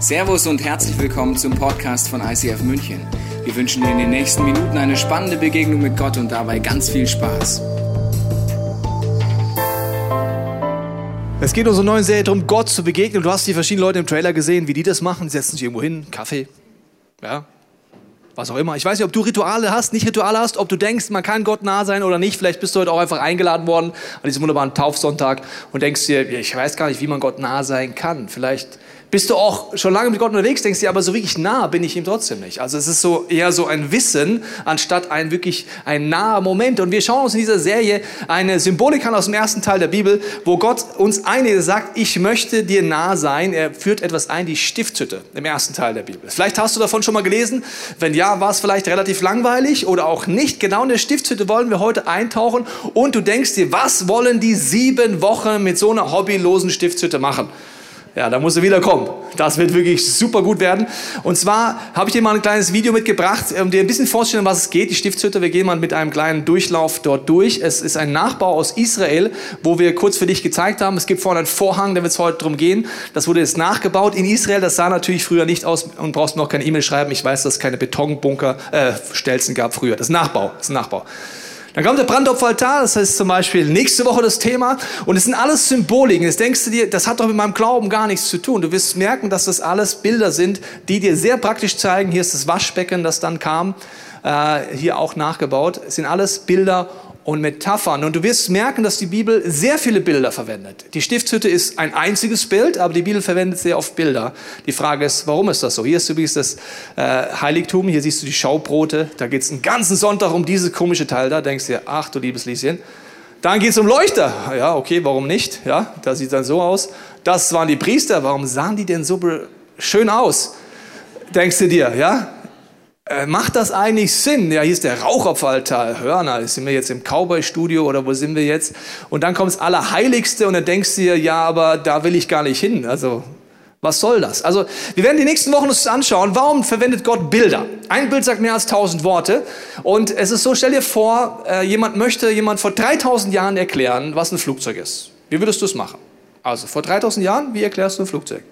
Servus und herzlich willkommen zum Podcast von ICF München. Wir wünschen dir in den nächsten Minuten eine spannende Begegnung mit Gott und dabei ganz viel Spaß. Es geht in unserer neuen Serie darum, Gott zu begegnen. Du hast die verschiedenen Leute im Trailer gesehen, wie die das machen. Die setzen sich irgendwo hin, Kaffee, ja, was auch immer. Ich weiß nicht, ob du Rituale hast, nicht Rituale hast, ob du denkst, man kann Gott nah sein oder nicht. Vielleicht bist du heute auch einfach eingeladen worden an diesem wunderbaren Taufsonntag und denkst dir, ich weiß gar nicht, wie man Gott nah sein kann. Vielleicht bist du auch schon lange mit Gott unterwegs, denkst dir, aber so wirklich nah bin ich ihm trotzdem nicht. Also es ist so eher so ein Wissen, anstatt ein wirklich ein naher Moment. Und wir schauen uns in dieser Serie eine Symbolik an aus dem ersten Teil der Bibel, wo Gott uns einige sagt, ich möchte dir nah sein. Er führt etwas ein, die Stiftshütte im ersten Teil der Bibel. Vielleicht hast du davon schon mal gelesen. Wenn ja, war es vielleicht relativ langweilig oder auch nicht. Genau in der Stiftshütte wollen wir heute eintauchen und du denkst dir, was wollen die sieben Wochen mit so einer hobbylosen Stiftshütte machen? Ja, da muss er wieder kommen. Das wird wirklich super gut werden. Und zwar habe ich dir mal ein kleines Video mitgebracht, um dir ein bisschen vorzustellen, was es geht. Die Stiftshütte, wir gehen mal mit einem kleinen Durchlauf dort durch. Es ist ein Nachbau aus Israel, wo wir kurz für dich gezeigt haben. Es gibt vorne einen Vorhang, da wird es heute drum gehen. Das wurde jetzt nachgebaut in Israel. Das sah natürlich früher nicht aus und brauchst noch keine E-Mail schreiben. Ich weiß, dass es keine Betonbunker, äh, Stelzen gab früher. Das ist Nachbau. Das ist Nachbau. Dann kommt der Brandopferaltar, das heißt zum Beispiel nächste Woche das Thema. Und es sind alles Symboliken. Jetzt denkst du dir, das hat doch mit meinem Glauben gar nichts zu tun. Du wirst merken, dass das alles Bilder sind, die dir sehr praktisch zeigen. Hier ist das Waschbecken, das dann kam, äh, hier auch nachgebaut. Es sind alles Bilder und Metaphern. Und du wirst merken, dass die Bibel sehr viele Bilder verwendet. Die Stiftshütte ist ein einziges Bild, aber die Bibel verwendet sehr oft Bilder. Die Frage ist, warum ist das so? Hier ist übrigens das äh, Heiligtum, hier siehst du die Schaubrote. Da geht es einen ganzen Sonntag um dieses komische Teil da. Denkst dir, ach du liebes Lieschen. Dann geht es um Leuchter. Ja, okay, warum nicht? Ja, das sieht dann so aus. Das waren die Priester. Warum sahen die denn so schön aus? Denkst du dir, ja? Äh, macht das eigentlich Sinn? Ja, hier ist der Rauchopferaltar. Hörner, sind wir jetzt im Cowboy-Studio oder wo sind wir jetzt? Und dann kommt das Allerheiligste und dann denkst du dir, ja, aber da will ich gar nicht hin. Also, was soll das? Also, wir werden die nächsten Wochen uns anschauen, warum verwendet Gott Bilder? Ein Bild sagt mehr als tausend Worte. Und es ist so, stell dir vor, äh, jemand möchte jemand vor 3000 Jahren erklären, was ein Flugzeug ist. Wie würdest du es machen? Also, vor 3000 Jahren, wie erklärst du ein Flugzeug?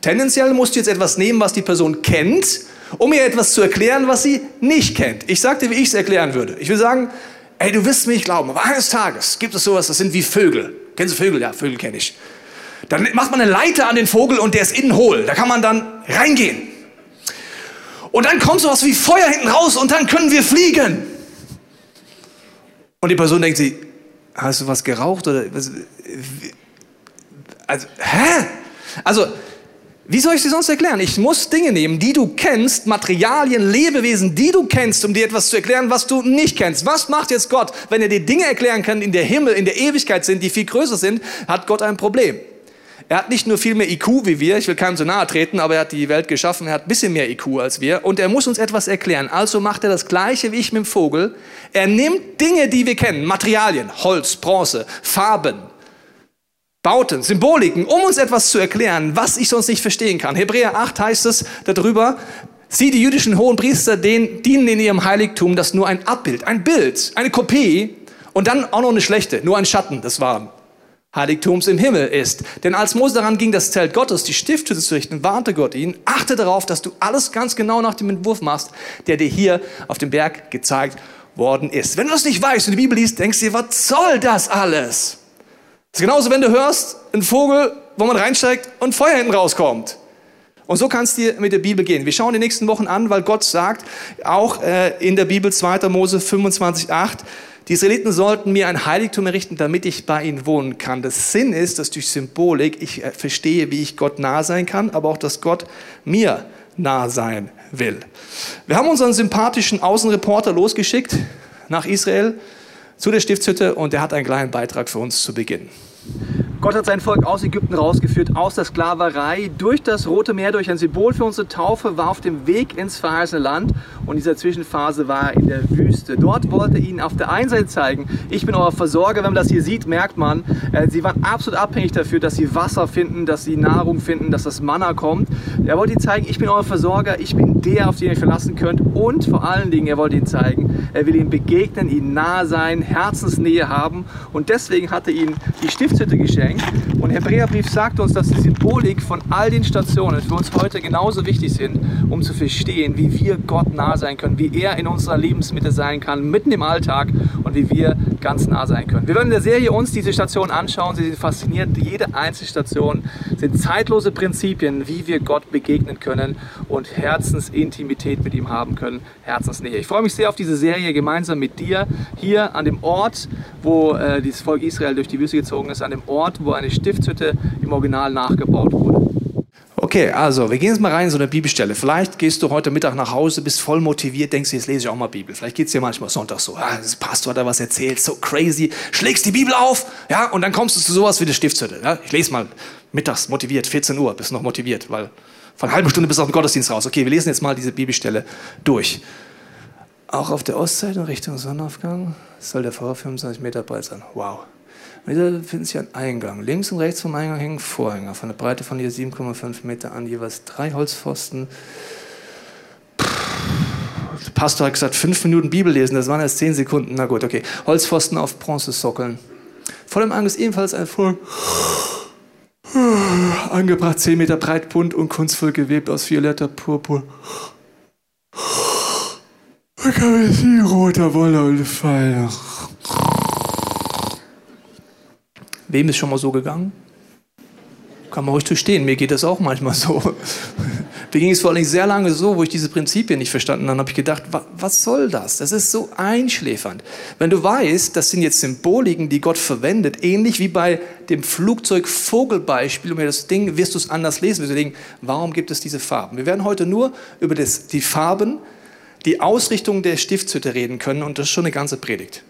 Tendenziell musst du jetzt etwas nehmen, was die Person kennt um ihr etwas zu erklären, was sie nicht kennt. Ich sagte, wie ich es erklären würde. Ich will sagen, ey, du wirst mir nicht glauben, aber eines Tages gibt es sowas, das sind wie Vögel. Kennst du Vögel? Ja, Vögel kenne ich. Dann macht man eine Leiter an den Vogel und der ist innen hohl. Da kann man dann reingehen. Und dann kommt sowas wie Feuer hinten raus und dann können wir fliegen. Und die Person denkt sich, hast du was geraucht oder was? Also, hä? Also, wie soll ich sie sonst erklären? Ich muss Dinge nehmen, die du kennst, Materialien, Lebewesen, die du kennst, um dir etwas zu erklären, was du nicht kennst. Was macht jetzt Gott, wenn er dir Dinge erklären kann, die in der Himmel, in der Ewigkeit sind, die viel größer sind, hat Gott ein Problem. Er hat nicht nur viel mehr IQ wie wir, ich will keinem so nahe treten, aber er hat die Welt geschaffen, er hat ein bisschen mehr IQ als wir und er muss uns etwas erklären. Also macht er das Gleiche wie ich mit dem Vogel. Er nimmt Dinge, die wir kennen, Materialien, Holz, Bronze, Farben, Bauten, Symboliken, um uns etwas zu erklären, was ich sonst nicht verstehen kann. Hebräer 8 heißt es darüber, sie, die jüdischen Hohenpriester, den, dienen in ihrem Heiligtum, das nur ein Abbild, ein Bild, eine Kopie und dann auch noch eine schlechte, nur ein Schatten des wahren Heiligtums im Himmel ist. Denn als Mose daran ging, das Zelt Gottes, die Stiftshütte zu richten, warnte Gott ihn, achte darauf, dass du alles ganz genau nach dem Entwurf machst, der dir hier auf dem Berg gezeigt worden ist. Wenn du das nicht weißt und die Bibel liest, denkst du dir, was soll das alles? Ist genauso, wenn du hörst, ein Vogel, wo man reinsteigt und Feuer hinten rauskommt. Und so kannst du mit der Bibel gehen. Wir schauen die nächsten Wochen an, weil Gott sagt, auch äh, in der Bibel 2. Mose 25, 8, die Israeliten sollten mir ein Heiligtum errichten, damit ich bei ihnen wohnen kann. Das Sinn ist, dass durch Symbolik ich äh, verstehe, wie ich Gott nah sein kann, aber auch, dass Gott mir nah sein will. Wir haben unseren sympathischen Außenreporter losgeschickt nach Israel zu der Stiftshütte und er hat einen kleinen Beitrag für uns zu Beginn. Gott hat sein Volk aus Ägypten rausgeführt, aus der Sklaverei, durch das Rote Meer, durch ein Symbol für unsere Taufe, war auf dem Weg ins verheißene Land und dieser Zwischenphase war in der Wüste. Dort wollte er ihnen auf der einen Seite zeigen, ich bin euer Versorger. Wenn man das hier sieht, merkt man, äh, sie waren absolut abhängig dafür, dass sie Wasser finden, dass sie Nahrung finden, dass das Manna kommt. Er wollte ihnen zeigen, ich bin euer Versorger, ich bin der, auf den ihr euch verlassen könnt und vor allen Dingen, er wollte ihnen zeigen, er will ihnen begegnen, ihnen nahe sein, Herzensnähe haben und deswegen hat er ihnen die Stiftshütte geschenkt zusammenhängt. Und Hebräerbrief sagt uns, dass die Symbolik von all den Stationen für uns heute genauso wichtig sind, um zu verstehen, wie wir Gott nah sein können, wie er in unserer Lebensmitte sein kann, mitten im Alltag und wie wir ganz nah sein können. Wir werden in der Serie uns diese Stationen anschauen. Sie sind faszinierend. Jede einzelne Station sind zeitlose Prinzipien, wie wir Gott begegnen können und Herzensintimität mit ihm haben können, Herzensnähe. Ich freue mich sehr auf diese Serie gemeinsam mit dir hier an dem Ort, wo äh, das Volk Israel durch die Wüste gezogen ist, an dem Ort, wo eine Stiftshütte im Original nachgebaut wurde. Okay, also wir gehen jetzt mal rein in so eine Bibelstelle. Vielleicht gehst du heute Mittag nach Hause, bist voll motiviert, denkst, jetzt lese ich auch mal Bibel. Vielleicht geht es dir manchmal Sonntag so, ah, das Pastor hat da was erzählt, so crazy, schlägst die Bibel auf, ja, und dann kommst du zu sowas wie die Stiftshütte. Ja? Ich lese mal mittags motiviert, 14 Uhr, bist noch motiviert, weil von einer halben Stunde bis auf den Gottesdienst raus. Okay, wir lesen jetzt mal diese Bibelstelle durch. Auch auf der Ostseite in Richtung Sonnenaufgang soll der Vorhof 25 Meter breit sein. Wow. Hier befindet sich ein Eingang. Links und rechts vom Eingang hängen Vorhänge von der Breite von hier 7,5 Meter an, jeweils drei Holzpfosten. Der Pastor hat gesagt, fünf Minuten Bibel lesen, das waren erst zehn Sekunden. Na gut, okay. Holzpfosten auf Bronzesockeln. Vor dem Eingang ist ebenfalls ein Vorhang. Angebracht, 10 Meter breit, bunt und kunstvoll gewebt aus violetter Purpur. Da kann man sie roter Wolle und Pfeil. Wem ist schon mal so gegangen? Kann man ruhig zu stehen. Mir geht das auch manchmal so. Mir ging es vor allem sehr lange so, wo ich diese Prinzipien nicht verstanden habe, habe ich gedacht, was soll das? Das ist so einschläfernd. Wenn du weißt, das sind jetzt Symboliken, die Gott verwendet, ähnlich wie bei dem Flugzeug-Vogelbeispiel, um das Ding wirst du es anders lesen. Wir denken, warum gibt es diese Farben? Wir werden heute nur über das, die Farben, die Ausrichtung der Stiftshütte reden können und das ist schon eine ganze Predigt.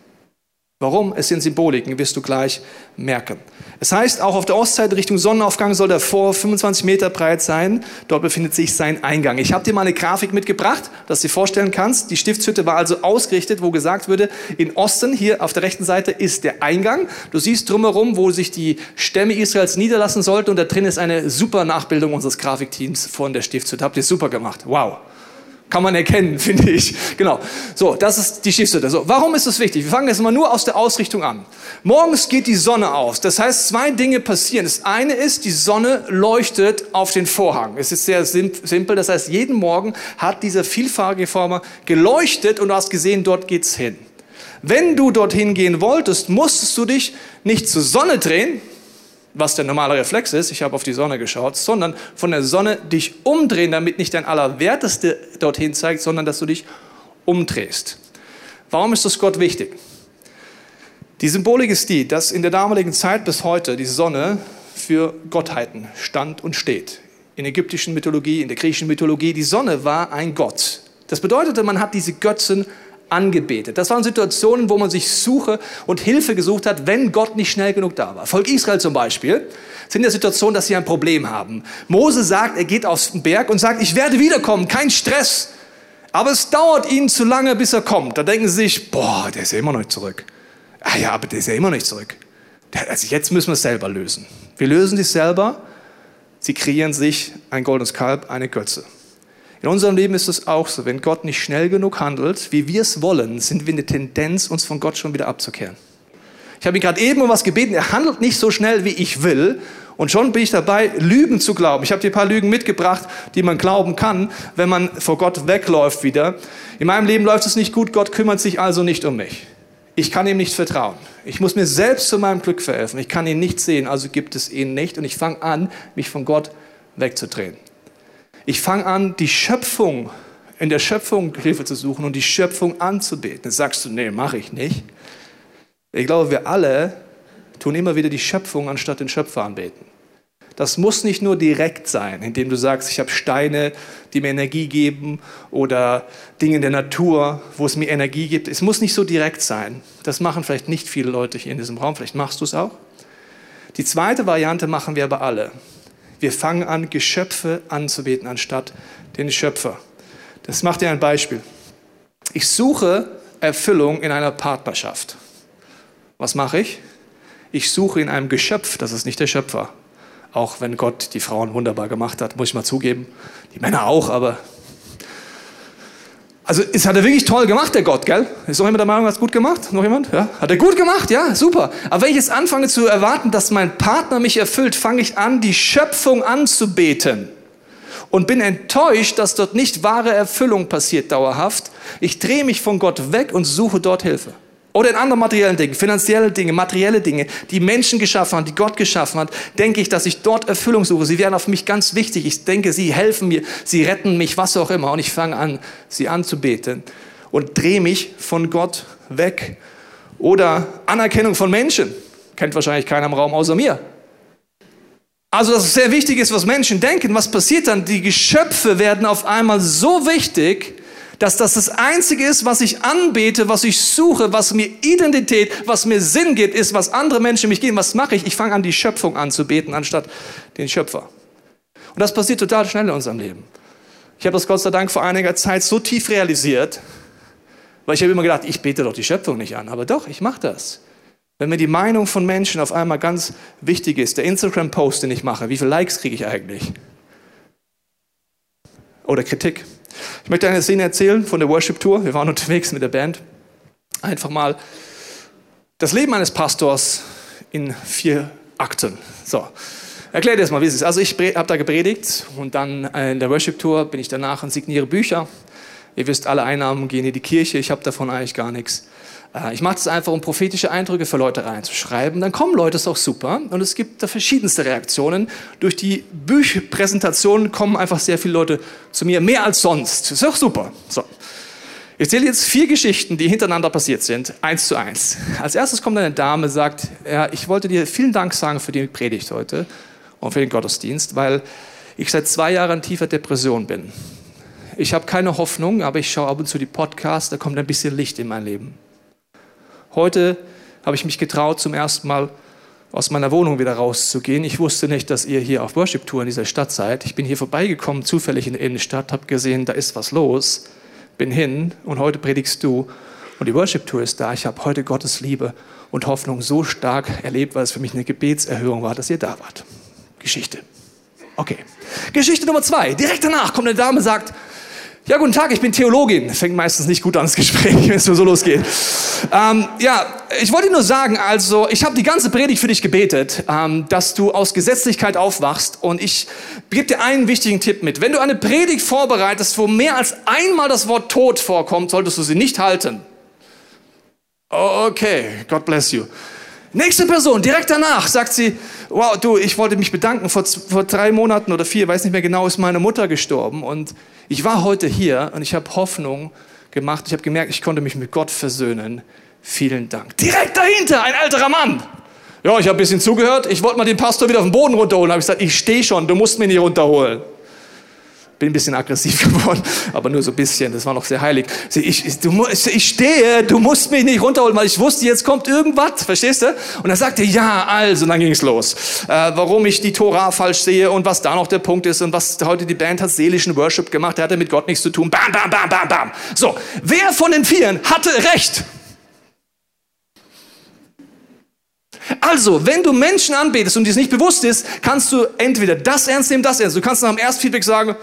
Warum? Es sind Symboliken, wirst du gleich merken. Es heißt, auch auf der Ostseite Richtung Sonnenaufgang soll der Vor 25 Meter breit sein. Dort befindet sich sein Eingang. Ich habe dir mal eine Grafik mitgebracht, dass du dir vorstellen kannst. Die Stiftshütte war also ausgerichtet, wo gesagt würde, in Osten, hier auf der rechten Seite, ist der Eingang. Du siehst drumherum, wo sich die Stämme Israels niederlassen sollten. Und da drin ist eine super Nachbildung unseres Grafikteams von der Stiftshütte. Habt ihr super gemacht. Wow. Kann man erkennen, finde ich. Genau. So, das ist die Schiffshütte. So, warum ist das wichtig? Wir fangen jetzt mal nur aus der Ausrichtung an. Morgens geht die Sonne aus. Das heißt, zwei Dinge passieren. Das eine ist, die Sonne leuchtet auf den Vorhang. Es ist sehr simpel. Das heißt, jeden Morgen hat dieser vielfarbige Former geleuchtet und du hast gesehen, dort geht's hin. Wenn du dorthin gehen wolltest, musstest du dich nicht zur Sonne drehen, was der normale Reflex ist, ich habe auf die Sonne geschaut, sondern von der Sonne dich umdrehen, damit nicht dein Allerwerteste dorthin zeigt, sondern dass du dich umdrehst. Warum ist das Gott wichtig? Die Symbolik ist die, dass in der damaligen Zeit bis heute die Sonne für Gottheiten stand und steht. In ägyptischen Mythologie, in der griechischen Mythologie, die Sonne war ein Gott. Das bedeutete, man hat diese Götzen angebetet. Das waren Situationen, wo man sich Suche und Hilfe gesucht hat, wenn Gott nicht schnell genug da war. Volk Israel zum Beispiel sind in der Situation, dass sie ein Problem haben. Mose sagt, er geht auf den Berg und sagt, ich werde wiederkommen, kein Stress. Aber es dauert ihnen zu lange, bis er kommt. Da denken sie sich, boah, der ist ja immer noch nicht zurück. Ah ja, aber der ist ja immer noch nicht zurück. Also jetzt müssen wir es selber lösen. Wir lösen es selber. Sie kreieren sich ein goldenes Kalb, eine Götze. In unserem Leben ist es auch so, wenn Gott nicht schnell genug handelt, wie wir es wollen, sind wir eine Tendenz, uns von Gott schon wieder abzukehren. Ich habe ihn gerade eben um was gebeten, er handelt nicht so schnell, wie ich will. Und schon bin ich dabei, Lügen zu glauben. Ich habe dir ein paar Lügen mitgebracht, die man glauben kann, wenn man vor Gott wegläuft wieder. In meinem Leben läuft es nicht gut, Gott kümmert sich also nicht um mich. Ich kann ihm nicht vertrauen. Ich muss mir selbst zu meinem Glück verhelfen. Ich kann ihn nicht sehen, also gibt es ihn nicht. Und ich fange an, mich von Gott wegzudrehen. Ich fange an, die Schöpfung, in der Schöpfung Hilfe zu suchen und die Schöpfung anzubeten. Jetzt sagst du, nee, mache ich nicht. Ich glaube, wir alle tun immer wieder die Schöpfung anstatt den Schöpfer anbeten. Das muss nicht nur direkt sein, indem du sagst, ich habe Steine, die mir Energie geben oder Dinge in der Natur, wo es mir Energie gibt. Es muss nicht so direkt sein. Das machen vielleicht nicht viele Leute hier in diesem Raum, vielleicht machst du es auch. Die zweite Variante machen wir aber alle. Wir fangen an, Geschöpfe anzubeten anstatt den Schöpfer. Das macht dir ein Beispiel. Ich suche Erfüllung in einer Partnerschaft. Was mache ich? Ich suche in einem Geschöpf, das ist nicht der Schöpfer. Auch wenn Gott die Frauen wunderbar gemacht hat, muss ich mal zugeben. Die Männer auch, aber Also, es hat er wirklich toll gemacht, der Gott, gell? Ist noch jemand der Meinung, hat es gut gemacht? Noch jemand? Ja? Hat er gut gemacht? Ja, super. Aber wenn ich jetzt anfange zu erwarten, dass mein Partner mich erfüllt, fange ich an, die Schöpfung anzubeten. Und bin enttäuscht, dass dort nicht wahre Erfüllung passiert dauerhaft. Ich drehe mich von Gott weg und suche dort Hilfe. Oder in anderen materiellen Dingen, finanzielle Dinge, materielle Dinge, die Menschen geschaffen haben, die Gott geschaffen hat, denke ich, dass ich dort Erfüllung suche. Sie werden auf mich ganz wichtig. Ich denke, sie helfen mir, sie retten mich, was auch immer. Und ich fange an, sie anzubeten und drehe mich von Gott weg. Oder Anerkennung von Menschen. Kennt wahrscheinlich keiner im Raum außer mir. Also, dass es sehr wichtig ist, was Menschen denken. Was passiert dann? Die Geschöpfe werden auf einmal so wichtig, dass das das Einzige ist, was ich anbete, was ich suche, was mir Identität, was mir Sinn gibt, ist, was andere Menschen mich geben. Was mache ich? Ich fange an, die Schöpfung anzubeten, anstatt den Schöpfer. Und das passiert total schnell in unserem Leben. Ich habe das Gott sei Dank vor einiger Zeit so tief realisiert, weil ich habe immer gedacht, ich bete doch die Schöpfung nicht an. Aber doch, ich mache das. Wenn mir die Meinung von Menschen auf einmal ganz wichtig ist, der Instagram-Post, den ich mache, wie viele Likes kriege ich eigentlich? Oder Kritik. Ich möchte eine Szene erzählen von der Worship Tour. Wir waren unterwegs mit der Band. Einfach mal das Leben eines Pastors in vier Akten. So, erklär dir das mal, wie es ist. Also ich habe da gepredigt und dann in der Worship Tour bin ich danach und signiere Bücher. Ihr wisst, alle Einnahmen gehen in die Kirche. Ich habe davon eigentlich gar nichts. Äh, ich mache das einfach, um prophetische Eindrücke für Leute reinzuschreiben. Dann kommen Leute, ist auch super. Und es gibt da verschiedenste Reaktionen. Durch die Büchpräsentationen kommen einfach sehr viele Leute zu mir, mehr als sonst. Ist auch super. So. Ich erzähle jetzt vier Geschichten, die hintereinander passiert sind, eins zu eins. Als erstes kommt eine Dame, sagt, ja, ich wollte dir vielen Dank sagen für die Predigt heute und für den Gottesdienst, weil ich seit zwei Jahren in tiefer Depression bin. Ich habe keine Hoffnung, aber ich schaue ab und zu die Podcasts, da kommt ein bisschen Licht in mein Leben. Heute habe ich mich getraut, zum ersten Mal aus meiner Wohnung wieder rauszugehen. Ich wusste nicht, dass ihr hier auf Worship-Tour in dieser Stadt seid. Ich bin hier vorbeigekommen, zufällig in der Innenstadt, habe gesehen, da ist was los, bin hin und heute predigst du und die Worship-Tour ist da. Ich habe heute Gottes Liebe und Hoffnung so stark erlebt, weil es für mich eine Gebetserhöhung war, dass ihr da wart. Geschichte. Okay. Geschichte Nummer zwei. Direkt danach kommt eine Dame und sagt, ja, guten Tag, ich bin Theologin. Fängt meistens nicht gut an das Gespräch, wenn es nur so losgeht. Ähm, ja, ich wollte nur sagen, also ich habe die ganze Predigt für dich gebetet, ähm, dass du aus Gesetzlichkeit aufwachst und ich gebe dir einen wichtigen Tipp mit. Wenn du eine Predigt vorbereitest, wo mehr als einmal das Wort Tod vorkommt, solltest du sie nicht halten. Okay, God bless you. Nächste Person, direkt danach, sagt sie, wow, du, ich wollte mich bedanken, vor, vor drei Monaten oder vier, weiß nicht mehr genau, ist meine Mutter gestorben und ich war heute hier und ich habe Hoffnung gemacht, ich habe gemerkt, ich konnte mich mit Gott versöhnen. Vielen Dank. Direkt dahinter, ein älterer Mann. Ja, ich habe ein bisschen zugehört, ich wollte mal den Pastor wieder auf den Boden runterholen, habe ich gesagt, ich stehe schon, du musst mich nicht runterholen bin ein bisschen aggressiv geworden, aber nur so ein bisschen, das war noch sehr heilig. Ich, ich, du, ich stehe, du musst mich nicht runterholen, weil ich wusste, jetzt kommt irgendwas, verstehst du? Und er sagte, ja, also, und dann ging es los. Äh, warum ich die Tora falsch sehe und was da noch der Punkt ist und was heute die Band hat seelischen Worship gemacht, der hatte mit Gott nichts zu tun. Bam, bam, bam, bam, bam. So, wer von den Vieren hatte recht? Also, wenn du Menschen anbetest und dir es nicht bewusst ist, kannst du entweder das ernst nehmen, das ernst. Du kannst nach dem ersten Feedback sagen,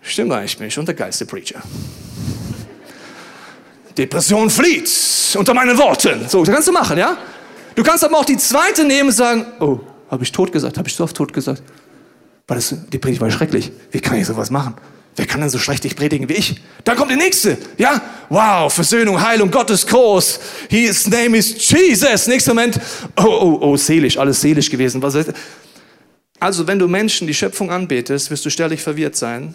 stimmt eigentlich, ich bin schon der geilste Preacher. Depression flieht unter meinen Worten. So, das kannst du machen, ja? Du kannst aber auch die zweite nehmen und sagen, oh, habe ich tot gesagt? Habe ich so oft tot gesagt? War das, die Predigt war schrecklich. Wie kann ich sowas machen? Wer kann denn so schlecht dich predigen wie ich? Dann kommt der nächste. Ja? Wow, Versöhnung, Heilung, Gott ist groß. His name is Jesus. Nächster Moment. Oh, oh, oh, seelisch, alles seelisch gewesen. Was heißt? Also, wenn du Menschen die Schöpfung anbetest, wirst du ständig verwirrt sein.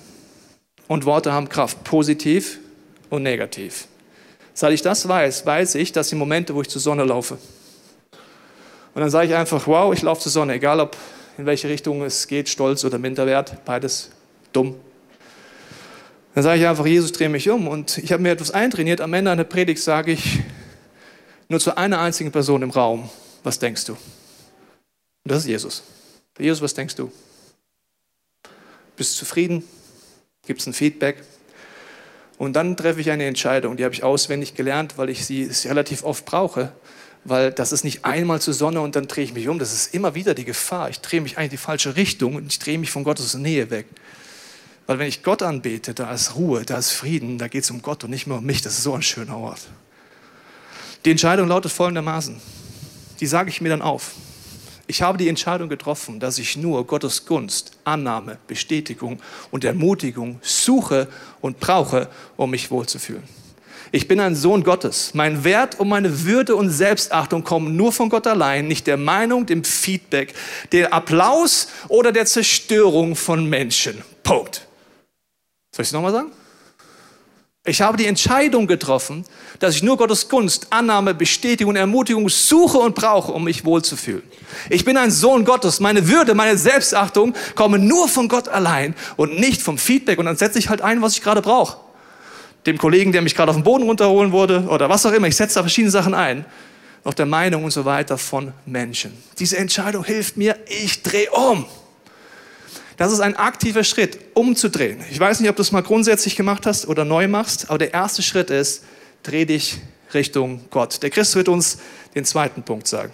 Und Worte haben Kraft, positiv und negativ. Seit ich das weiß, weiß ich, dass die Momente, wo ich zur Sonne laufe. Und dann sage ich einfach, wow, ich laufe zur Sonne, egal ob in welche Richtung es geht, Stolz oder Minderwert, beides dumm, dann sage ich einfach, Jesus, drehe mich um. Und ich habe mir etwas eintrainiert. Am Ende einer Predigt sage ich nur zu einer einzigen Person im Raum, was denkst du? Und das ist Jesus. Jesus, was denkst du? Bist du zufrieden? Gibt es ein Feedback? Und dann treffe ich eine Entscheidung, die habe ich auswendig gelernt, weil ich sie relativ oft brauche. Weil das ist nicht einmal zur Sonne und dann drehe ich mich um. Das ist immer wieder die Gefahr. Ich drehe mich eigentlich in die falsche Richtung und ich drehe mich von Gottes Nähe weg. Weil wenn ich Gott anbete, da ist Ruhe, da ist Frieden, da geht es um Gott und nicht mehr um mich. Das ist so ein schöner Ort. Die Entscheidung lautet folgendermaßen. Die sage ich mir dann auf. Ich habe die Entscheidung getroffen, dass ich nur Gottes Gunst, Annahme, Bestätigung und Ermutigung suche und brauche, um mich wohlzufühlen. Ich bin ein Sohn Gottes. Mein Wert und meine Würde und Selbstachtung kommen nur von Gott allein, nicht der Meinung, dem Feedback, der Applaus oder der Zerstörung von Menschen. Punkt. Soll ich es nochmal sagen? Ich habe die Entscheidung getroffen, dass ich nur Gottes Gunst, Annahme, Bestätigung und Ermutigung suche und brauche, um mich wohlzufühlen. Ich bin ein Sohn Gottes. Meine Würde, meine Selbstachtung kommen nur von Gott allein und nicht vom Feedback. Und dann setze ich halt ein, was ich gerade brauche. Dem Kollegen, der mich gerade auf den Boden runterholen wurde oder was auch immer. Ich setze da verschiedene Sachen ein. Noch der Meinung und so weiter von Menschen. Diese Entscheidung hilft mir. Ich drehe um. Das ist ein aktiver Schritt, umzudrehen. Ich weiß nicht, ob du es mal grundsätzlich gemacht hast oder neu machst, aber der erste Schritt ist, dreh dich Richtung Gott. Der Christ wird uns den zweiten Punkt sagen.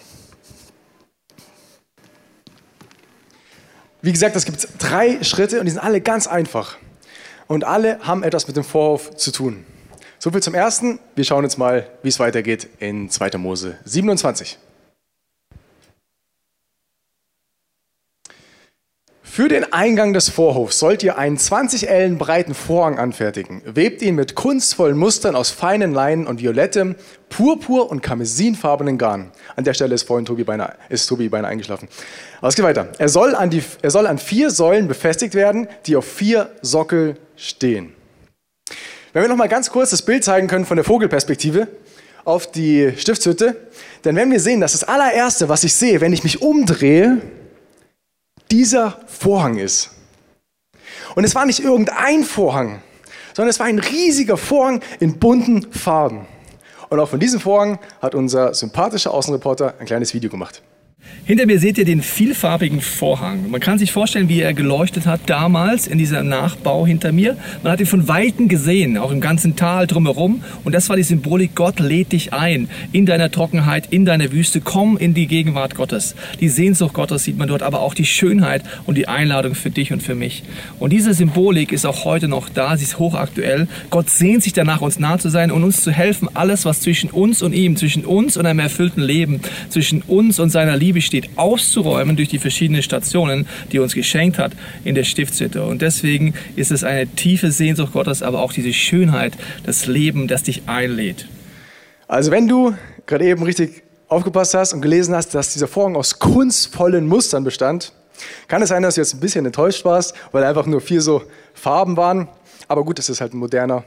Wie gesagt, es gibt drei Schritte und die sind alle ganz einfach. Und alle haben etwas mit dem Vorhof zu tun. So viel zum ersten. Wir schauen jetzt mal, wie es weitergeht in 2. Mose 27. Für den Eingang des Vorhofs sollt ihr einen 20 Ellen breiten Vorhang anfertigen. Webt ihn mit kunstvollen Mustern aus feinen Leinen und violettem, purpur und karmesinfarbenen Garn. An der Stelle ist vorhin Tobi beinahe, ist Tobi beinahe eingeschlafen. Aber es geht weiter. Er soll, an die, er soll an vier Säulen befestigt werden, die auf vier Sockel stehen. Wenn wir noch mal ganz kurz das Bild zeigen können von der Vogelperspektive auf die Stiftshütte, dann werden wir sehen, dass das allererste, was ich sehe, wenn ich mich umdrehe, dieser Vorhang ist. Und es war nicht irgendein Vorhang, sondern es war ein riesiger Vorhang in bunten Farben. Und auch von diesem Vorhang hat unser sympathischer Außenreporter ein kleines Video gemacht. Hinter mir seht ihr den vielfarbigen Vorhang. Man kann sich vorstellen, wie er geleuchtet hat damals in dieser Nachbau hinter mir. Man hat ihn von Weitem gesehen, auch im ganzen Tal drumherum. Und das war die Symbolik, Gott lädt dich ein in deiner Trockenheit, in deiner Wüste. Komm in die Gegenwart Gottes. Die Sehnsucht Gottes sieht man dort, aber auch die Schönheit und die Einladung für dich und für mich. Und diese Symbolik ist auch heute noch da, sie ist hochaktuell. Gott sehnt sich danach, uns nah zu sein und uns zu helfen, alles, was zwischen uns und ihm, zwischen uns und einem erfüllten Leben, zwischen uns und seiner Liebe steht, auszuräumen durch die verschiedenen Stationen, die er uns geschenkt hat in der Stiftshütte. Und deswegen ist es eine tiefe Sehnsucht Gottes, aber auch diese Schönheit, das Leben, das dich einlädt. Also wenn du gerade eben richtig aufgepasst hast und gelesen hast, dass dieser Vorhang aus kunstvollen Mustern bestand, kann es sein, dass du jetzt ein bisschen enttäuscht warst, weil einfach nur vier so Farben waren. Aber gut, es ist halt ein moderner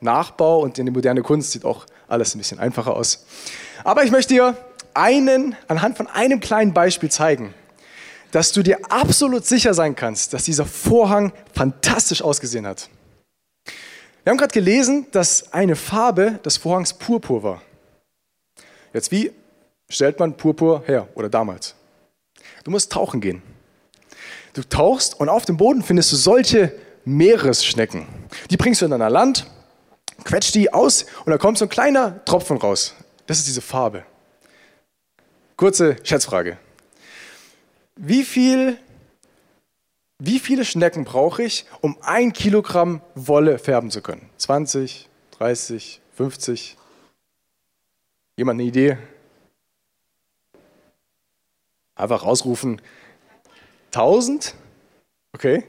Nachbau und in die moderne Kunst sieht auch alles ein bisschen einfacher aus. Aber ich möchte dir einen, anhand von einem kleinen Beispiel zeigen, dass du dir absolut sicher sein kannst, dass dieser Vorhang fantastisch ausgesehen hat. Wir haben gerade gelesen, dass eine Farbe des Vorhangs Purpur war. Jetzt, wie stellt man Purpur her oder damals? Du musst tauchen gehen. Du tauchst und auf dem Boden findest du solche Meeresschnecken. Die bringst du in dein Land, quetscht die aus und da kommt so ein kleiner Tropfen raus. Das ist diese Farbe. Kurze Schätzfrage. Wie, viel, wie viele Schnecken brauche ich, um ein Kilogramm Wolle färben zu können? 20, 30, 50? Jemand eine Idee? Einfach rausrufen. 1000? Okay.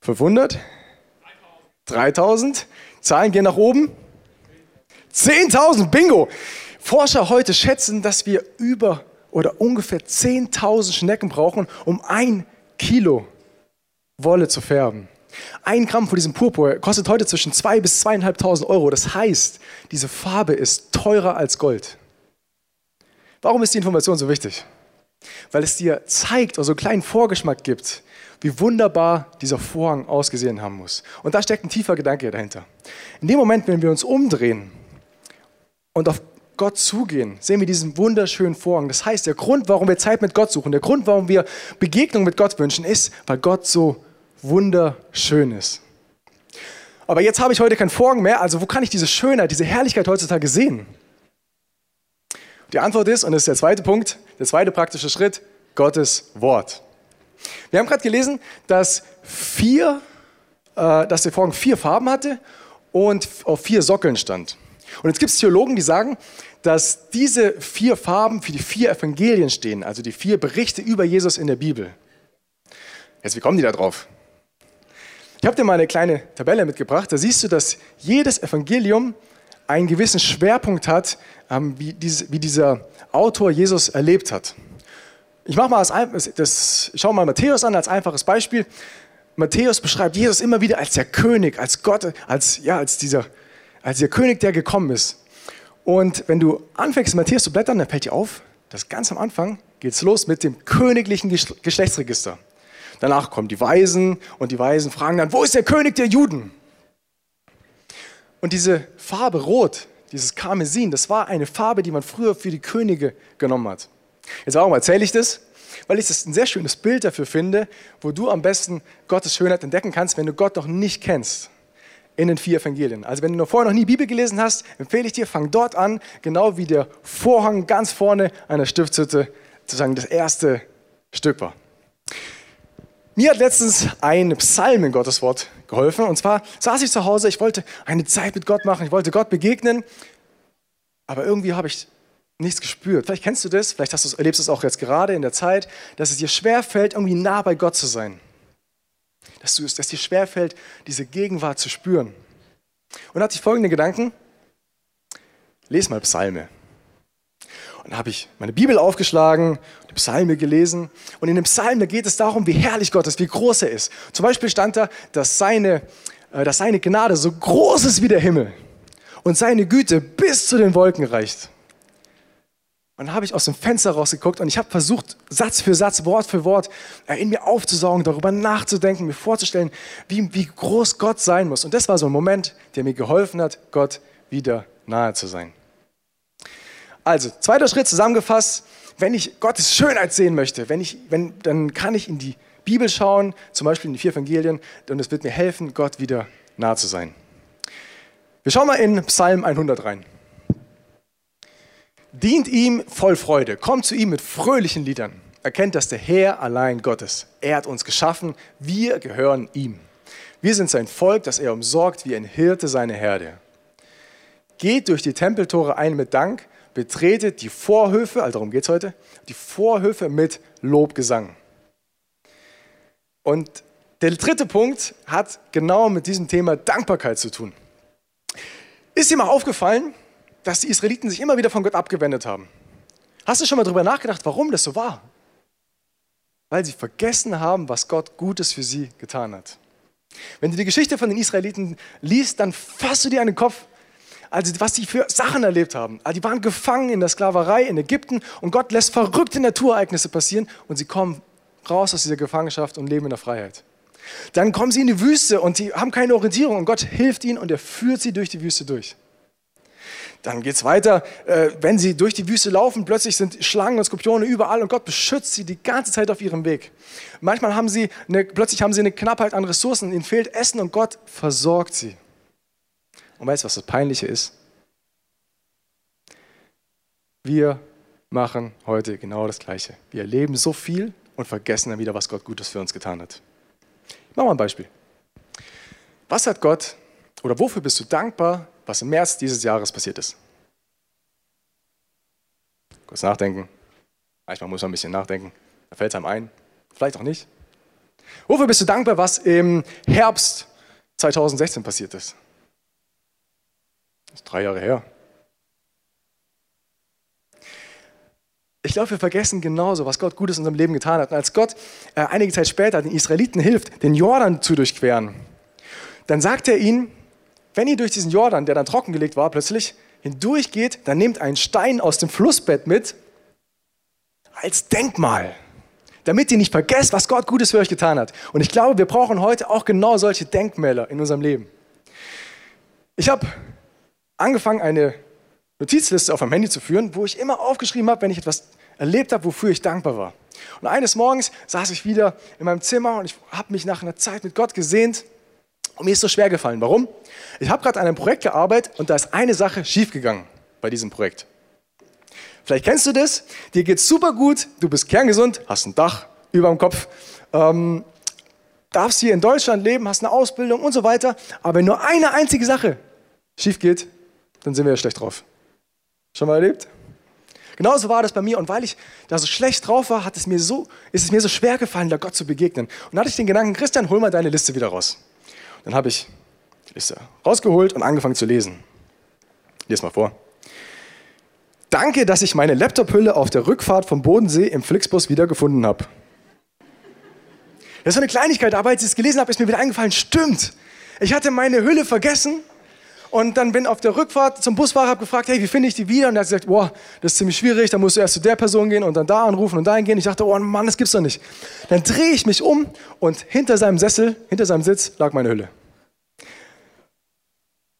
500? 3000? Zahlen gehen nach oben? 10.000, Bingo! Forscher heute schätzen, dass wir über oder ungefähr 10.000 Schnecken brauchen, um ein Kilo Wolle zu färben. Ein Gramm von diesem Purpur kostet heute zwischen 2.000 bis 2.500 Euro. Das heißt, diese Farbe ist teurer als Gold. Warum ist die Information so wichtig? Weil es dir zeigt oder so einen kleinen Vorgeschmack gibt, wie wunderbar dieser Vorhang ausgesehen haben muss. Und da steckt ein tiefer Gedanke dahinter. In dem Moment, wenn wir uns umdrehen und auf Gott zugehen, sehen wir diesen wunderschönen Vorhang. Das heißt, der Grund, warum wir Zeit mit Gott suchen, der Grund, warum wir Begegnung mit Gott wünschen, ist, weil Gott so wunderschön ist. Aber jetzt habe ich heute keinen Vorhang mehr, also wo kann ich diese Schönheit, diese Herrlichkeit heutzutage sehen? Die Antwort ist, und das ist der zweite Punkt, der zweite praktische Schritt, Gottes Wort. Wir haben gerade gelesen, dass, vier, äh, dass der Vorhang vier Farben hatte und auf vier Sockeln stand. Und jetzt gibt es Theologen, die sagen, dass diese vier Farben für die vier Evangelien stehen, also die vier Berichte über Jesus in der Bibel. Jetzt, wie kommen die da drauf? Ich habe dir mal eine kleine Tabelle mitgebracht. Da siehst du, dass jedes Evangelium einen gewissen Schwerpunkt hat, ähm, wie, dieser Autor Jesus erlebt hat. Ich mache mal das, das, ich schaue mal Matthäus an als einfaches Beispiel. Matthäus beschreibt Jesus immer wieder als der König, als Gott, als, ja, als, dieser, als der König, der gekommen ist. Und wenn du anfängst, Matthäus zu blättern, dann fällt dir auf, dass ganz am Anfang geht es los mit dem königlichen Geschlechtsregister. Danach kommen die Weisen und die Weisen fragen dann, wo ist der König der Juden? Und diese Farbe Rot, dieses Karmesin, das war eine Farbe, die man früher für die Könige genommen hat. Jetzt warum erzähle ich das? Weil ich das ein sehr schönes Bild dafür finde, wo du am besten Gottes Schönheit entdecken kannst, wenn du Gott noch nicht kennst in den vier Evangelien. Also wenn du noch vorher noch nie Bibel gelesen hast, empfehle ich dir, fang dort an, genau wie der Vorhang ganz vorne der Stiftshütte sozusagen das erste Stück war. Mir hat letztens ein Psalm in Gottes Wort geholfen. Und zwar saß ich zu Hause, ich wollte eine Zeit mit Gott machen, ich wollte Gott begegnen, aber irgendwie habe ich nichts gespürt. Vielleicht kennst du das, vielleicht hast du, erlebst du es auch jetzt gerade in der Zeit, dass es dir schwerfällt, irgendwie nah bei Gott zu sein. Dass, du, dass dir schwerfällt, diese Gegenwart zu spüren. Und da hatte ich folgende Gedanken. Lies mal Psalme. Und habe ich meine Bibel aufgeschlagen, die Psalme gelesen. Und in den Psalmen geht es darum, wie herrlich Gott ist, wie groß er ist. Zum Beispiel stand da, dass seine, äh, dass seine Gnade so groß ist wie der Himmel und seine Güte bis zu den Wolken reicht. Und dann habe ich aus dem Fenster rausgeguckt und ich habe versucht, Satz für Satz, Wort für Wort äh, in mir aufzusaugen, darüber nachzudenken, mir vorzustellen, wie, wie groß Gott sein muss. Und das war so ein Moment, der mir geholfen hat, Gott wieder nahe zu sein. Also, zweiter Schritt zusammengefasst, wenn ich Gottes Schönheit sehen möchte, wenn ich, wenn, dann kann ich in die Bibel schauen, zum Beispiel in die vier Evangelien, und es wird mir helfen, Gott wieder nahe zu sein. Wir schauen mal in Psalm 100 rein. Dient ihm voll Freude, kommt zu ihm mit fröhlichen Liedern. Erkennt, dass der Herr allein Gott ist. Er hat uns geschaffen, wir gehören ihm. Wir sind sein Volk, das er umsorgt wie ein Hirte seine Herde. Geht durch die Tempeltore ein mit Dank, betretet die Vorhöfe, also darum geht es heute, die Vorhöfe mit Lobgesang. Und der dritte Punkt hat genau mit diesem Thema Dankbarkeit zu tun. Ist dir mal aufgefallen, dass die Israeliten sich immer wieder von Gott abgewendet haben? Hast du schon mal darüber nachgedacht, warum das so war? Weil sie vergessen haben, was Gott Gutes für sie getan hat. Wenn du die Geschichte von den Israeliten liest, dann fasst du dir an den Kopf also was sie für Sachen erlebt haben. Also die waren gefangen in der Sklaverei in Ägypten und Gott lässt verrückte Naturereignisse passieren und sie kommen raus aus dieser Gefangenschaft und leben in der Freiheit. Dann kommen sie in die Wüste und sie haben keine Orientierung und Gott hilft ihnen und er führt sie durch die Wüste durch. Dann geht es weiter, äh, wenn sie durch die Wüste laufen, plötzlich sind Schlangen und Skorpione überall und Gott beschützt sie die ganze Zeit auf ihrem Weg. Manchmal haben sie eine, plötzlich haben sie eine Knappheit an Ressourcen, ihnen fehlt Essen und Gott versorgt sie. Und weißt du, was das Peinliche ist? Wir machen heute genau das Gleiche. Wir erleben so viel und vergessen dann wieder, was Gott Gutes für uns getan hat. Ich mache mal ein Beispiel. Was hat Gott oder wofür bist du dankbar, was im März dieses Jahres passiert ist? Kurz nachdenken. Manchmal muss man ein bisschen nachdenken. Da fällt es einem ein. Vielleicht auch nicht. Wofür bist du dankbar, was im Herbst 2016 passiert ist? Das ist drei Jahre her. Ich glaube, wir vergessen genauso, was Gott Gutes in unserem Leben getan hat. Und als Gott äh, einige Zeit später den Israeliten hilft, den Jordan zu durchqueren, dann sagt er ihnen, wenn ihr durch diesen Jordan, der dann trockengelegt war, plötzlich hindurchgeht, dann nehmt einen Stein aus dem Flussbett mit als Denkmal, damit ihr nicht vergesst, was Gott Gutes für euch getan hat. Und ich glaube, wir brauchen heute auch genau solche Denkmäler in unserem Leben. Ich habe angefangen, eine Notizliste auf meinem Handy zu führen, wo ich immer aufgeschrieben habe, wenn ich etwas erlebt habe, wofür ich dankbar war. Und eines Morgens saß ich wieder in meinem Zimmer und ich habe mich nach einer Zeit mit Gott gesehnt und mir ist so schwer gefallen. Warum? Ich habe gerade an einem Projekt gearbeitet und da ist eine Sache schiefgegangen bei diesem Projekt. Vielleicht kennst du das, dir geht super gut, du bist kerngesund, hast ein Dach über dem Kopf ähm, darfst hier in Deutschland leben, hast eine Ausbildung und so weiter. Aber wenn nur eine einzige Sache schief geht, dann sind wir ja schlecht drauf. Schon mal erlebt? Genauso war das bei mir und weil ich da so schlecht drauf war, hat es mir so, ist es mir so schwer gefallen, da Gott zu begegnen. Und dann hatte ich den Gedanken, Christian, hol mal deine Liste wieder raus. Dann habe ich die Liste rausgeholt und angefangen zu lesen. Lies mal vor. Danke, dass ich meine Laptop-Hülle auf der Rückfahrt vom Bodensee im Flixbus wieder gefunden habe. Das ist eine Kleinigkeit, aber als ich es gelesen habe, ist mir wieder eingefallen, stimmt. Ich hatte meine Hülle vergessen und dann bin auf der Rückfahrt zum Busfahrer, habe gefragt, hey, wie finde ich die wieder? Und er hat gesagt, boah, das ist ziemlich schwierig, da musst du erst zu der Person gehen und dann da anrufen und dahin gehen. Ich dachte, oh Mann, das gibt's doch nicht. Dann drehe ich mich um und hinter seinem Sessel, hinter seinem Sitz lag meine Hülle.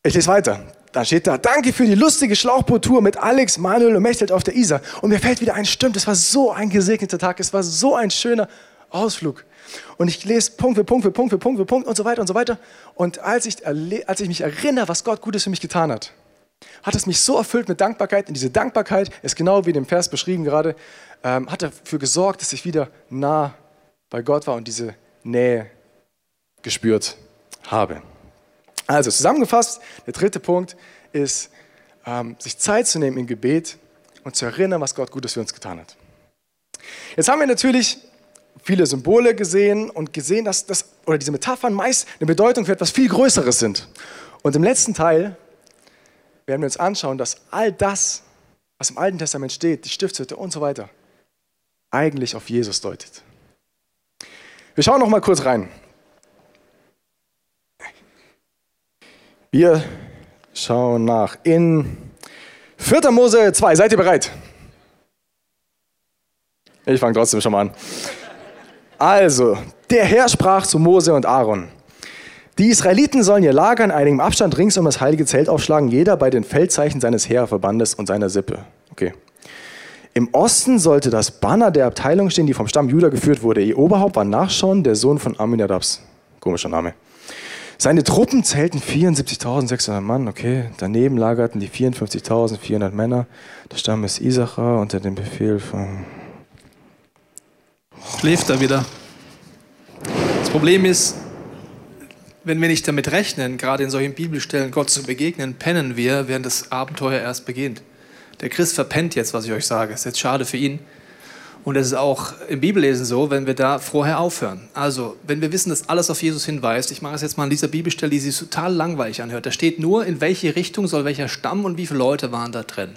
Ich lese weiter. Da steht da, danke für die lustige Schlauchboot-Tour mit Alex, Manuel und Mechtelt auf der Isar. Und mir fällt wieder ein, stimmt, es war so ein gesegneter Tag, es war so ein schöner Ausflug. Und ich lese Punkt für Punkt für Punkt für Punkt für Punkt und so weiter und so weiter. Und als ich, als ich mich erinnere, was Gott Gutes für mich getan hat, hat es mich so erfüllt mit Dankbarkeit. Und diese Dankbarkeit ist genau wie in dem Vers beschrieben gerade, ähm, hat dafür gesorgt, dass ich wieder nah bei Gott war und diese Nähe gespürt habe. Also zusammengefasst, der dritte Punkt ist, ähm, sich Zeit zu nehmen im Gebet und zu erinnern, was Gott Gutes für uns getan hat. Jetzt haben wir natürlich viele Symbole gesehen und gesehen, dass das, oder diese Metaphern meist eine Bedeutung für etwas viel Größeres sind. Und im letzten Teil werden wir uns anschauen, dass all das, was im Alten Testament steht, die Stiftshütte und so weiter, eigentlich auf Jesus deutet. Wir schauen noch mal kurz rein. Wir schauen nach in 4. Mose 2. Seid ihr bereit? Ich fange trotzdem schon mal an. Also, der Herr sprach zu Mose und Aaron. Die Israeliten sollen ihr Lager in einigem Abstand rings um das heilige Zelt aufschlagen, jeder bei den Feldzeichen seines Heerverbandes und seiner Sippe. Okay. Im Osten sollte das Banner der Abteilung stehen, die vom Stamm Juda geführt wurde. Ihr Oberhaupt war Nachschon, der Sohn von Aminadabs. Komischer Name. Seine Truppen zählten 74.600 Mann, okay. Daneben lagerten die 54.400 Männer. Der Stamm ist Isachar unter dem Befehl von schläft er wieder. Das Problem ist, wenn wir nicht damit rechnen, gerade in solchen Bibelstellen Gott zu begegnen, pennen wir, während das Abenteuer erst beginnt. Der Christ verpennt jetzt, was ich euch sage. Ist jetzt schade für ihn. Und es ist auch im Bibellesen so, wenn wir da vorher aufhören. Also, wenn wir wissen, dass alles auf Jesus hinweist, ich mache es jetzt mal an dieser Bibelstelle, die sich total langweilig anhört. Da steht nur, in welche Richtung soll welcher Stamm und wie viele Leute waren da drin.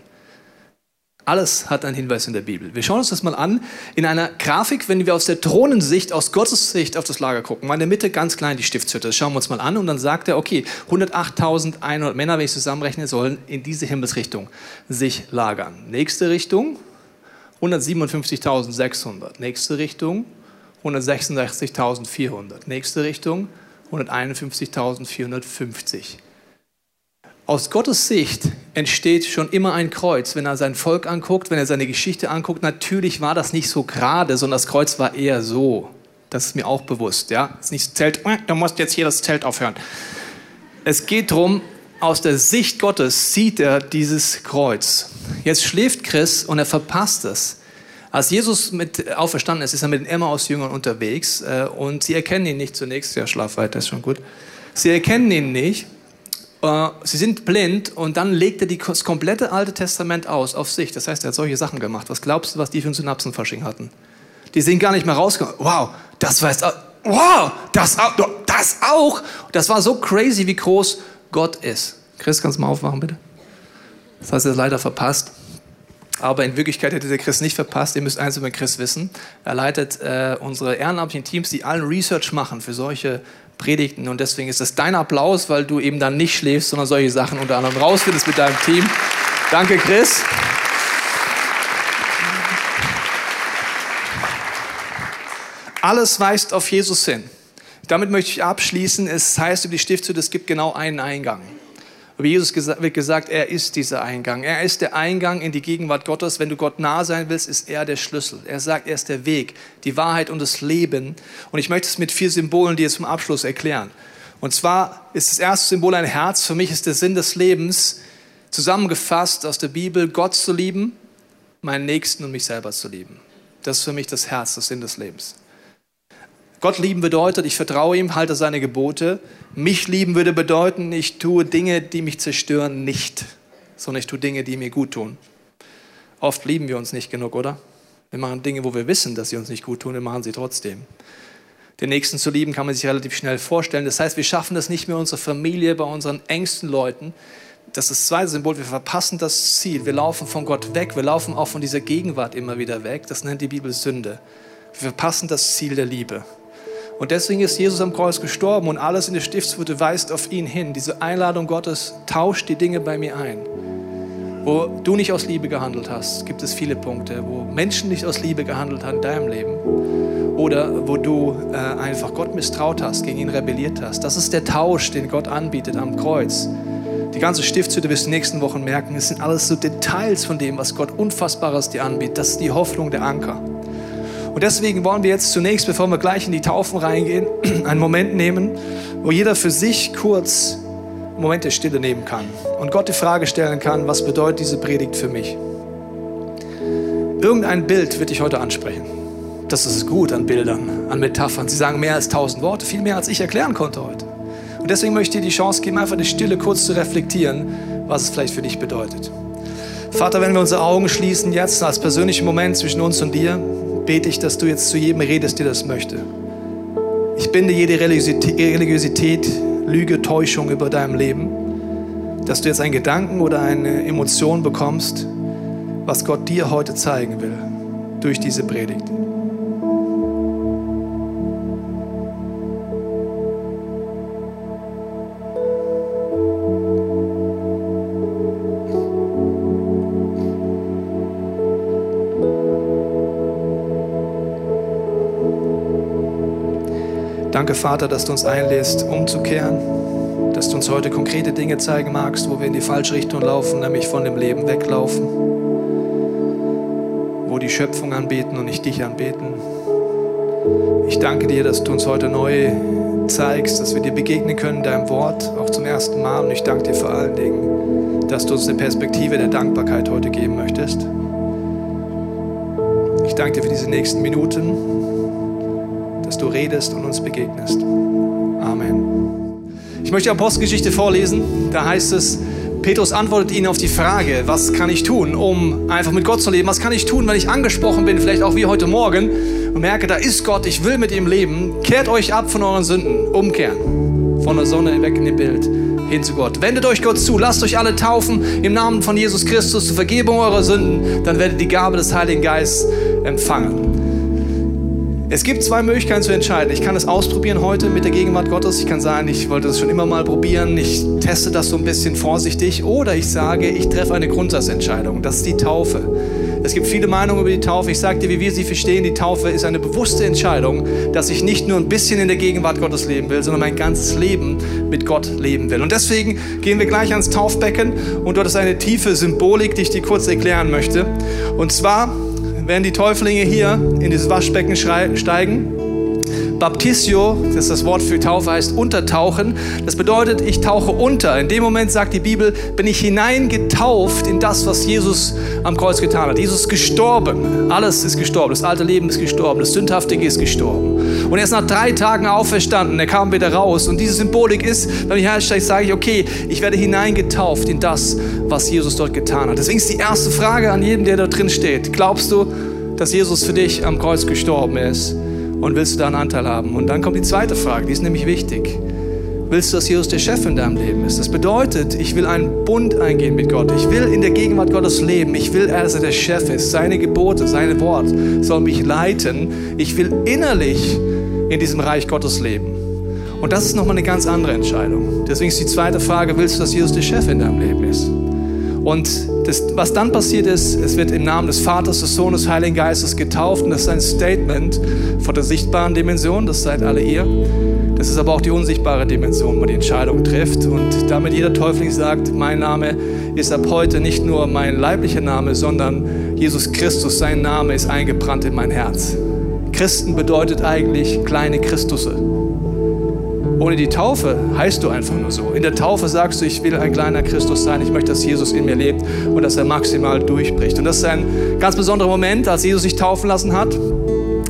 Alles hat einen Hinweis in der Bibel. Wir schauen uns das mal an in einer Grafik, wenn wir aus der Thronensicht, aus Gottes Sicht auf das Lager gucken. Mal in der Mitte ganz klein die Stiftshütte. Das schauen wir uns mal an und dann sagt er, okay, 108.100 Männer, wenn ich zusammenrechne, sollen in diese Himmelsrichtung sich lagern. Nächste Richtung 157.600. Nächste Richtung 166.400. Nächste Richtung 151.450. Aus Gottes Sicht entsteht schon immer ein Kreuz, wenn er sein Volk anguckt, wenn er seine Geschichte anguckt. Natürlich war das nicht so gerade, sondern das Kreuz war eher so. Das ist mir auch bewusst. Ja, es ist nicht Zelt. Äh, du musst jetzt hier das Zelt aufhören. Es geht darum, aus der Sicht Gottes sieht er dieses Kreuz. Jetzt schläft Chris und er verpasst es. Als Jesus mit auferstanden ist, ist er mit den Emmaus-Jüngern unterwegs äh, und sie erkennen ihn nicht zunächst. Ja, schlaf weiter, ist schon gut. Sie erkennen ihn nicht sie sind blind und dann legt er das komplette Alte Testament aus auf sich. Das heißt, er hat solche Sachen gemacht. Was glaubst du, was die für ein Synapsenfasching hatten? Die sind gar nicht mehr rausgekommen. Wow, das weiß, wow, das, das auch. Das war so crazy, wie groß Gott ist. Chris, kannst du mal aufmachen, bitte? Das hast du leider verpasst. Aber in Wirklichkeit hätte der Chris nicht verpasst. Ihr müsst eins über Chris wissen. Er leitet äh, unsere ehrenamtlichen Teams, die allen Research machen für solche Predigten. Und deswegen ist das dein Applaus, weil du eben dann nicht schläfst, sondern solche Sachen unter anderem rausfindest mit deinem Team. Danke, Chris. Alles weist auf Jesus hin. Damit möchte ich abschließen. Es heißt über die Stiftshütte, es gibt genau einen Eingang. Über Jesus wird gesagt, er ist dieser Eingang. Er ist der Eingang in die Gegenwart Gottes. Wenn du Gott nah sein willst, ist er der Schlüssel. Er sagt, er ist der Weg, die Wahrheit und das Leben. Und ich möchte es mit vier Symbolen dir zum Abschluss erklären. Und zwar ist das erste Symbol ein Herz. Für mich ist der Sinn des Lebens zusammengefasst aus der Bibel, Gott zu lieben, meinen Nächsten und mich selber zu lieben. Das ist für mich das Herz, das Sinn des Lebens. Gott lieben bedeutet, ich vertraue ihm, halte seine Gebote. Mich lieben würde bedeuten, ich tue Dinge, die mich zerstören, nicht, sondern ich tue Dinge, die mir gut tun. Oft lieben wir uns nicht genug, oder? Wir machen Dinge, wo wir wissen, dass sie uns nicht gut tun, wir machen sie trotzdem. Den Nächsten zu lieben kann man sich relativ schnell vorstellen. Das heißt, wir schaffen das nicht mehr unserer Familie, bei unseren engsten Leuten. Das ist das zweite Symbol. Wir verpassen das Ziel. Wir laufen von Gott weg. Wir laufen auch von dieser Gegenwart immer wieder weg. Das nennt die Bibel Sünde. Wir verpassen das Ziel der Liebe. Und deswegen ist Jesus am Kreuz gestorben und alles in der Stiftshütte weist auf ihn hin. Diese Einladung Gottes tauscht die Dinge bei mir ein. Wo du nicht aus Liebe gehandelt hast, gibt es viele Punkte, wo Menschen nicht aus Liebe gehandelt haben in deinem Leben. Oder wo du äh, einfach Gott misstraut hast, gegen ihn rebelliert hast. Das ist der Tausch, den Gott anbietet am Kreuz. Die ganze Stiftshütte wirst du in den nächsten Wochen merken, es sind alles so Details von dem, was Gott Unfassbares dir anbietet. Das ist die Hoffnung, der Anker. Und deswegen wollen wir jetzt zunächst, bevor wir gleich in die Taufen reingehen, einen Moment nehmen, wo jeder für sich kurz einen Moment der Stille nehmen kann und Gott die Frage stellen kann, was bedeutet diese Predigt für mich? Irgendein Bild wird dich heute ansprechen. Das ist gut an Bildern, an Metaphern. Sie sagen mehr als tausend Worte, viel mehr als ich erklären konnte heute. Und deswegen möchte ich dir die Chance geben, einfach die Stille kurz zu reflektieren, was es vielleicht für dich bedeutet. Vater, wenn wir unsere Augen schließen jetzt als persönlichen Moment zwischen uns und dir, bete ich, dass du jetzt zu jedem redest, der das möchte. Ich binde jede Religiosität, Lüge, Täuschung über deinem Leben, dass du jetzt einen Gedanken oder eine Emotion bekommst, was Gott dir heute zeigen will durch diese Predigt. Danke, Vater, dass du uns einlädst, umzukehren, dass du uns heute konkrete Dinge zeigen magst, wo wir in die falsche Richtung laufen, nämlich von dem Leben weglaufen, wo die Schöpfung anbeten und nicht dich anbeten. Ich danke dir, dass du uns heute neu zeigst, dass wir dir begegnen können in deinem Wort, auch zum ersten Mal. Und ich danke dir vor allen Dingen, dass du uns eine Perspektive der Dankbarkeit heute geben möchtest. Ich danke dir für diese nächsten Minuten dass du redest und uns begegnest. Amen. Ich möchte die Apostelgeschichte vorlesen. Da heißt es, Petrus antwortet ihnen auf die Frage, was kann ich tun, um einfach mit Gott zu leben? Was kann ich tun, wenn ich angesprochen bin, vielleicht auch wie heute Morgen und merke, da ist Gott, ich will mit ihm leben. Kehrt euch ab von euren Sünden, umkehren. Von der Sonne weg in dem Bild, hin zu Gott. Wendet euch Gott zu, lasst euch alle taufen im Namen von Jesus Christus zur Vergebung eurer Sünden, dann werdet ihr die Gabe des Heiligen Geistes empfangen. Es gibt zwei Möglichkeiten zu entscheiden. Ich kann es ausprobieren heute mit der Gegenwart Gottes. Ich kann sagen, ich wollte das schon immer mal probieren. Ich teste das so ein bisschen vorsichtig. Oder ich sage, ich treffe eine Grundsatzentscheidung. Das ist die Taufe. Es gibt viele Meinungen über die Taufe. Ich sage dir, wie wir sie verstehen. Die Taufe ist eine bewusste Entscheidung, dass ich nicht nur ein bisschen in der Gegenwart Gottes leben will, sondern mein ganzes Leben mit Gott leben will. Und deswegen gehen wir gleich ans Taufbecken. Und dort ist eine tiefe Symbolik, die ich dir kurz erklären möchte. Und zwar werden die Täuflinge hier in dieses Waschbecken steigen. Baptistio, das ist das Wort für Taufe, heißt untertauchen. Das bedeutet, ich tauche unter. In dem Moment, sagt die Bibel, bin ich hineingetauft in das, was Jesus am Kreuz getan hat. Jesus ist gestorben. Alles ist gestorben. Das alte Leben ist gestorben. Das Sündhaftige ist gestorben. Und er ist nach drei Tagen auferstanden. Er kam wieder raus. Und diese Symbolik ist, wenn ich hersteige, sage ich, okay, ich werde hineingetauft in das, was Jesus dort getan hat. Deswegen ist die erste Frage an jeden, der da drin steht. Glaubst du, dass Jesus für dich am Kreuz gestorben ist? Und willst du da einen Anteil haben? Und dann kommt die zweite Frage, die ist nämlich wichtig. Willst du, dass Jesus der Chef in deinem Leben ist? Das bedeutet, ich will einen Bund eingehen mit Gott. Ich will in der Gegenwart Gottes leben. Ich will, dass er der Chef ist. Seine Gebote, seine Wort sollen mich leiten. Ich will innerlich in diesem Reich Gottes leben. Und das ist nochmal eine ganz andere Entscheidung. Deswegen ist die zweite Frage, willst du, dass Jesus der Chef in deinem Leben ist? Und das, was dann passiert ist, es wird im Namen des Vaters, des Sohnes, des Heiligen Geistes getauft. Und das ist ein Statement von der sichtbaren Dimension, das seid alle ihr. Das ist aber auch die unsichtbare Dimension, wo man die Entscheidung trifft. Und damit jeder Täufling sagt, mein Name ist ab heute nicht nur mein leiblicher Name, sondern Jesus Christus, sein Name ist eingebrannt in mein Herz. Christen bedeutet eigentlich kleine Christusse. Ohne die Taufe heißt du einfach nur so. In der Taufe sagst du, ich will ein kleiner Christus sein, ich möchte, dass Jesus in mir lebt und dass er maximal durchbricht. Und das ist ein ganz besonderer Moment, als Jesus sich taufen lassen hat.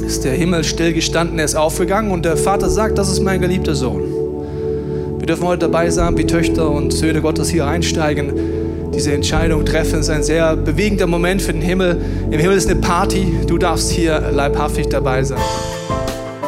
ist der Himmel stillgestanden, er ist aufgegangen und der Vater sagt, das ist mein geliebter Sohn. Wir dürfen heute dabei sein, wie Töchter und Söhne Gottes hier einsteigen, diese Entscheidung treffen. Es ist ein sehr bewegender Moment für den Himmel. Im Himmel ist eine Party, du darfst hier leibhaftig dabei sein.